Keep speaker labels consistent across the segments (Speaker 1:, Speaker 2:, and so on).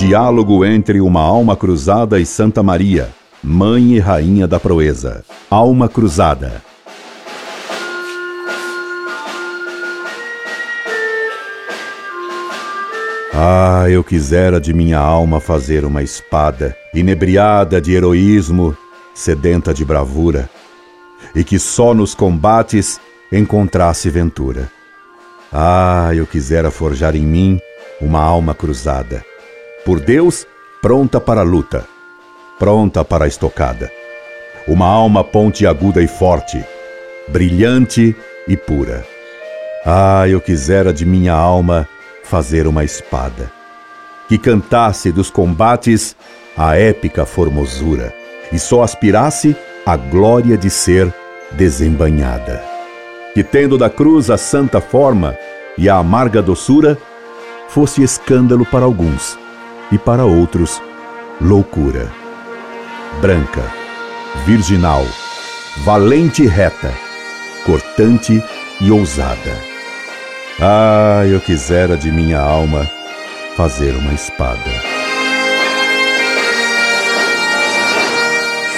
Speaker 1: Diálogo entre uma alma cruzada e Santa Maria, mãe e rainha da proeza. Alma cruzada. Ah, eu quisera de minha alma fazer uma espada, inebriada de heroísmo, sedenta de bravura, e que só nos combates encontrasse ventura. Ah, eu quisera forjar em mim uma alma cruzada, por Deus, pronta para a luta, pronta para a estocada. Uma alma pontiaguda e forte, brilhante e pura. Ah, eu quisera de minha alma fazer uma espada, que cantasse dos combates a épica formosura e só aspirasse a glória de ser desembanhada. Que tendo da cruz a santa forma e a amarga doçura, fosse escândalo para alguns e para outros loucura. Branca, virginal, valente e reta, cortante e ousada ah, eu quisera de minha alma fazer uma espada.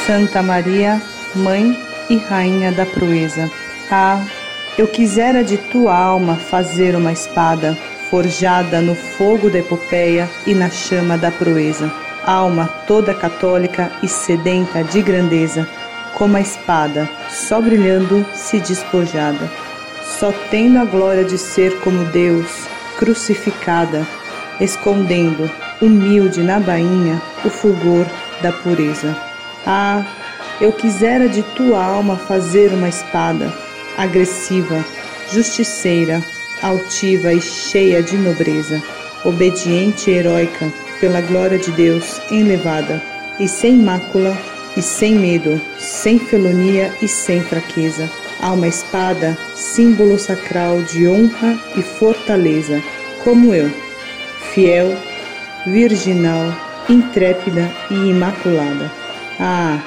Speaker 2: Santa Maria, Mãe e Rainha da Proeza. Ah, eu quisera de tua alma fazer uma espada, forjada no fogo da epopeia e na chama da proeza. Alma toda católica e sedenta de grandeza, como a espada, só brilhando se despojada só tendo a glória de ser como Deus, crucificada, escondendo, humilde na bainha, o fulgor da pureza. Ah, eu quisera de tua alma fazer uma espada, agressiva, justiceira, altiva e cheia de nobreza, obediente e heróica, pela glória de Deus enlevada, e sem mácula, e sem medo, sem felonia e sem fraqueza Há uma espada, símbolo sacral de honra e fortaleza, como eu, fiel, virginal, intrépida e imaculada. Ah,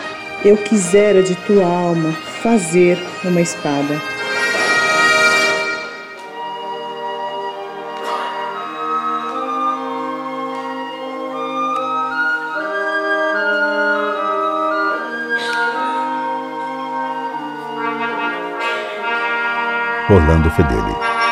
Speaker 2: eu quisera de tua alma fazer uma espada.
Speaker 1: Orlando Fedeli.